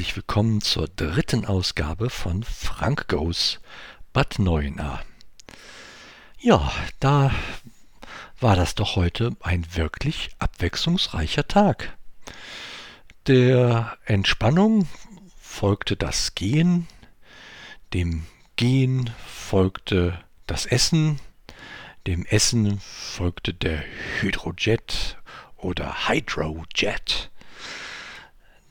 Herzlich willkommen zur dritten Ausgabe von Frank Goes Bad Neuenahr. Ja, da war das doch heute ein wirklich abwechslungsreicher Tag. Der Entspannung folgte das Gehen, dem Gehen folgte das Essen, dem Essen folgte der Hydrojet oder Hydrojet.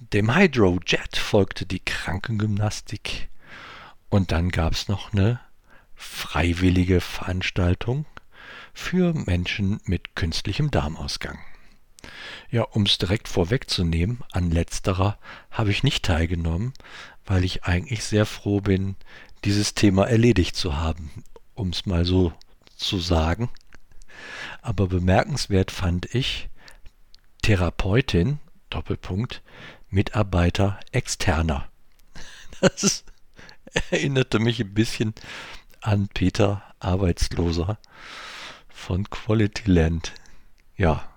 Dem Hydrojet folgte die Krankengymnastik und dann gab es noch eine freiwillige Veranstaltung für Menschen mit künstlichem Darmausgang. Ja, um es direkt vorwegzunehmen, an letzterer habe ich nicht teilgenommen, weil ich eigentlich sehr froh bin, dieses Thema erledigt zu haben, um es mal so zu sagen. Aber bemerkenswert fand ich, Therapeutin, Doppelpunkt, Mitarbeiter externer. Das erinnerte mich ein bisschen an Peter Arbeitsloser von Quality Land. Ja,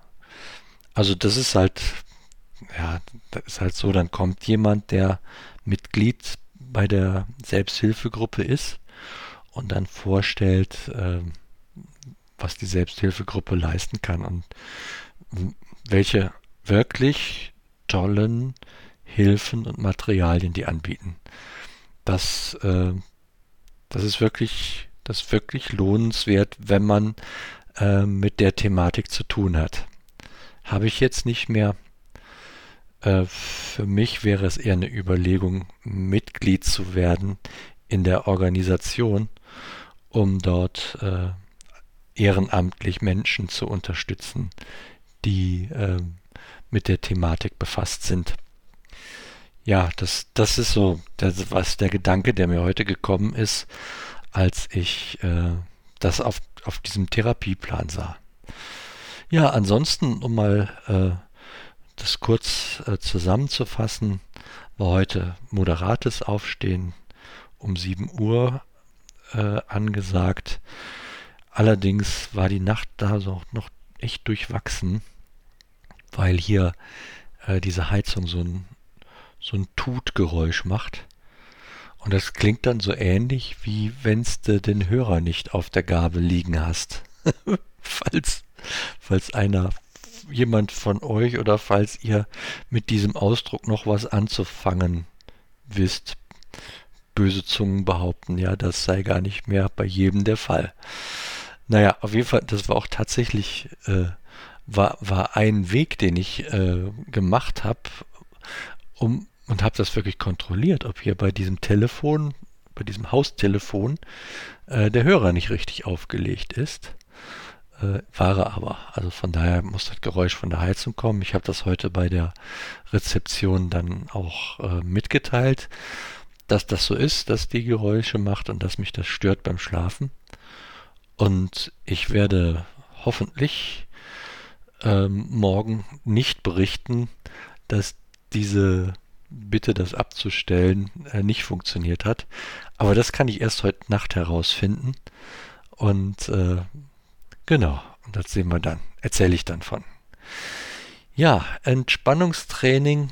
also das ist halt, ja, das ist halt so, dann kommt jemand, der Mitglied bei der Selbsthilfegruppe ist und dann vorstellt, äh, was die Selbsthilfegruppe leisten kann und welche wirklich tollen Hilfen und Materialien die anbieten. Das, äh, das ist wirklich, das ist wirklich lohnenswert, wenn man äh, mit der Thematik zu tun hat. Habe ich jetzt nicht mehr. Äh, für mich wäre es eher eine Überlegung, Mitglied zu werden in der Organisation, um dort äh, ehrenamtlich Menschen zu unterstützen, die äh, mit der Thematik befasst sind. Ja, das, das ist so, das, was der Gedanke, der mir heute gekommen ist, als ich äh, das auf, auf diesem Therapieplan sah. Ja, ansonsten, um mal äh, das kurz äh, zusammenzufassen, war heute moderates Aufstehen um 7 Uhr äh, angesagt. Allerdings war die Nacht da so noch echt durchwachsen, weil hier äh, diese Heizung so ein, so ein Tutgeräusch macht. Und das klingt dann so ähnlich, wie wenn's du den Hörer nicht auf der Gabel liegen hast. falls falls einer, jemand von euch oder falls ihr mit diesem Ausdruck noch was anzufangen wisst. Böse Zungen behaupten, ja, das sei gar nicht mehr bei jedem der Fall. Naja, auf jeden Fall, das war auch tatsächlich, äh, war, war ein Weg, den ich äh, gemacht habe, um und habe das wirklich kontrolliert, ob hier bei diesem Telefon, bei diesem Haustelefon, äh, der Hörer nicht richtig aufgelegt ist äh, war aber. Also von daher muss das Geräusch von der Heizung kommen. Ich habe das heute bei der Rezeption dann auch äh, mitgeteilt, dass das so ist, dass die Geräusche macht und dass mich das stört beim Schlafen. Und ich werde hoffentlich ähm, morgen nicht berichten, dass diese Bitte, das abzustellen, äh, nicht funktioniert hat. Aber das kann ich erst heute Nacht herausfinden. Und äh, Genau, das sehen wir dann. Erzähle ich dann von. Ja, Entspannungstraining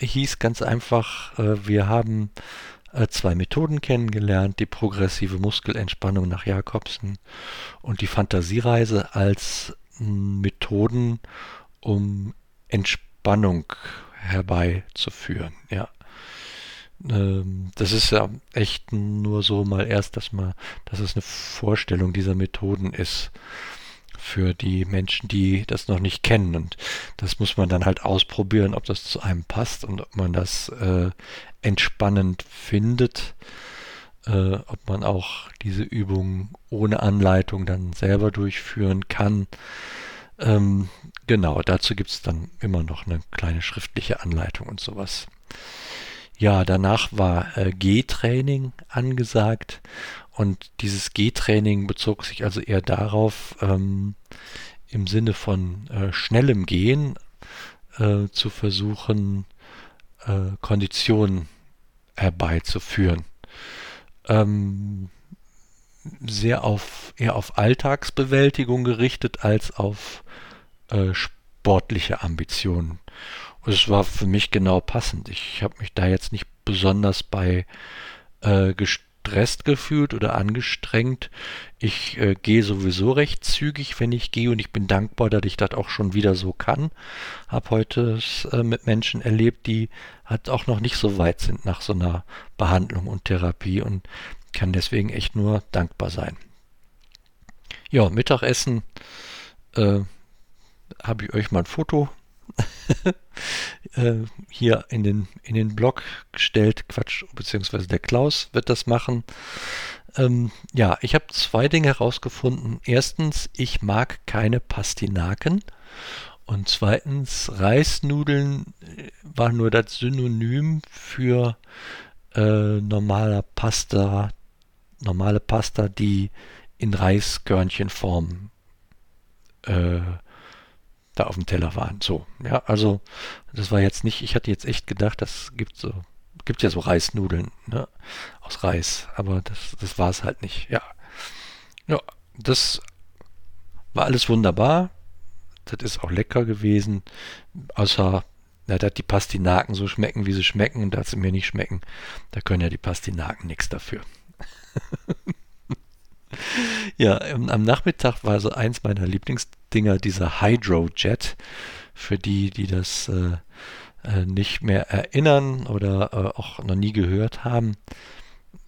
hieß ganz einfach, äh, wir haben äh, zwei Methoden kennengelernt, die progressive Muskelentspannung nach Jakobsen und die Fantasiereise als Methoden, um Entspannung herbeizuführen. Ja. Ähm, das ist ja echt nur so mal erst, dass man, dass es eine Vorstellung dieser Methoden ist für die Menschen, die das noch nicht kennen. Und das muss man dann halt ausprobieren, ob das zu einem passt und ob man das äh, entspannend findet, äh, ob man auch diese Übung ohne Anleitung dann selber durchführen kann. Ähm, genau, dazu gibt es dann immer noch eine kleine schriftliche Anleitung und sowas. Ja, danach war äh, G-Training angesagt und dieses G-Training bezog sich also eher darauf, ähm, im Sinne von äh, schnellem Gehen äh, zu versuchen, äh, Konditionen herbeizuführen. Ähm, sehr auf, eher auf Alltagsbewältigung gerichtet als auf äh, sportliche Ambitionen. es war für mich genau passend. Ich habe mich da jetzt nicht besonders bei äh, gestresst gefühlt oder angestrengt. Ich äh, gehe sowieso recht zügig, wenn ich gehe und ich bin dankbar, dass ich das auch schon wieder so kann. Hab heute äh, mit Menschen erlebt, die halt auch noch nicht so weit sind nach so einer Behandlung und Therapie und kann deswegen echt nur dankbar sein. Ja, Mittagessen äh, habe ich euch mal ein Foto hier in den, in den Blog gestellt. Quatsch, beziehungsweise der Klaus wird das machen. Ähm, ja, ich habe zwei Dinge herausgefunden. Erstens, ich mag keine Pastinaken. Und zweitens, Reisnudeln äh, war nur das Synonym für äh, normaler Pasta, normale Pasta, die in Reiskörnchenform äh, da auf dem Teller waren. So, ja, also das war jetzt nicht, ich hatte jetzt echt gedacht, das gibt so, gibt ja so Reisnudeln, ne, aus Reis, aber das, das war es halt nicht, ja. Ja, das war alles wunderbar, das ist auch lecker gewesen, außer, ja, dass die Pastinaken so schmecken, wie sie schmecken und dass sie mir nicht schmecken, da können ja die Pastinaken nichts dafür. Ja, ähm, am Nachmittag war so eins meiner Lieblingsdinger dieser Hydrojet. Für die, die das äh, äh, nicht mehr erinnern oder äh, auch noch nie gehört haben.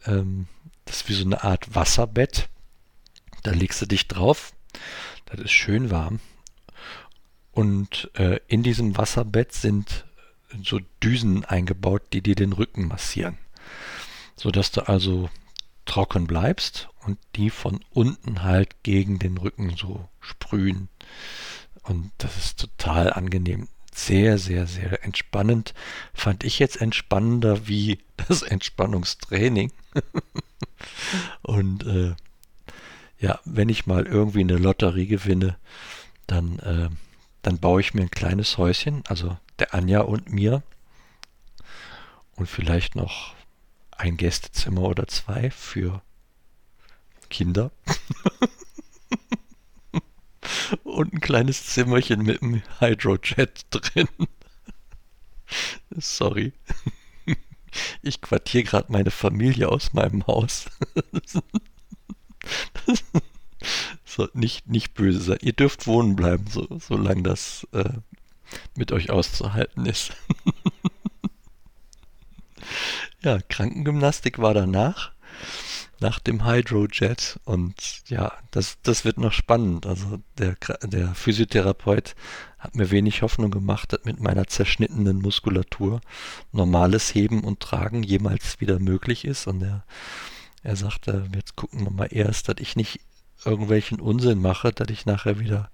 Ähm, das ist wie so eine Art Wasserbett. Da legst du dich drauf. Das ist schön warm. Und äh, in diesem Wasserbett sind so Düsen eingebaut, die dir den Rücken massieren. Sodass du also trocken bleibst und die von unten halt gegen den Rücken so sprühen. Und das ist total angenehm. Sehr, sehr, sehr entspannend. Fand ich jetzt entspannender wie das Entspannungstraining. und äh, ja, wenn ich mal irgendwie eine Lotterie gewinne, dann, äh, dann baue ich mir ein kleines Häuschen, also der Anja und mir. Und vielleicht noch ein Gästezimmer oder zwei für Kinder. Und ein kleines Zimmerchen mit einem Hydrojet drin. Sorry. Ich quartiere gerade meine Familie aus meinem Haus. so, nicht, nicht böse sein. Ihr dürft wohnen bleiben, so, solange das äh, mit euch auszuhalten ist. Ja, Krankengymnastik war danach nach dem Hydrojet. Und ja, das, das wird noch spannend. Also der, der Physiotherapeut hat mir wenig Hoffnung gemacht, dass mit meiner zerschnittenen Muskulatur normales Heben und Tragen jemals wieder möglich ist. Und er, er sagte, jetzt gucken wir mal erst, dass ich nicht irgendwelchen Unsinn mache, dass ich nachher wieder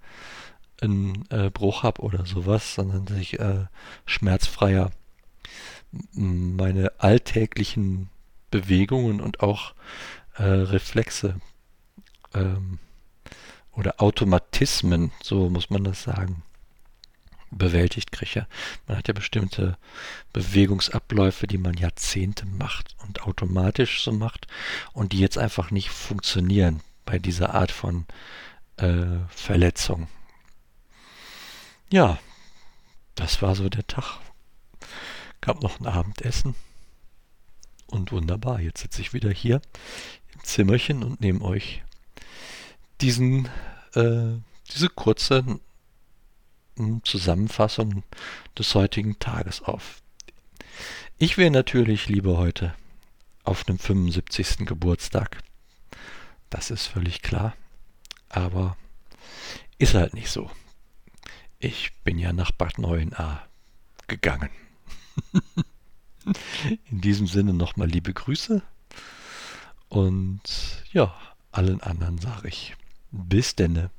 einen äh, Bruch habe oder sowas, sondern dass ich äh, schmerzfreier meine alltäglichen Bewegungen und auch äh, Reflexe ähm, oder Automatismen, so muss man das sagen, bewältigt kriege. Man hat ja bestimmte Bewegungsabläufe, die man Jahrzehnte macht und automatisch so macht und die jetzt einfach nicht funktionieren bei dieser Art von äh, Verletzung. Ja, das war so der Tag. Gab noch ein Abendessen und wunderbar. Jetzt sitze ich wieder hier im Zimmerchen und nehme euch diesen, äh, diese kurze Zusammenfassung des heutigen Tages auf. Ich wäre natürlich lieber heute auf einem 75. Geburtstag. Das ist völlig klar. Aber ist halt nicht so. Ich bin ja nach Bad 9a gegangen. In diesem Sinne nochmal liebe Grüße. Und ja, allen anderen sage ich bis denne.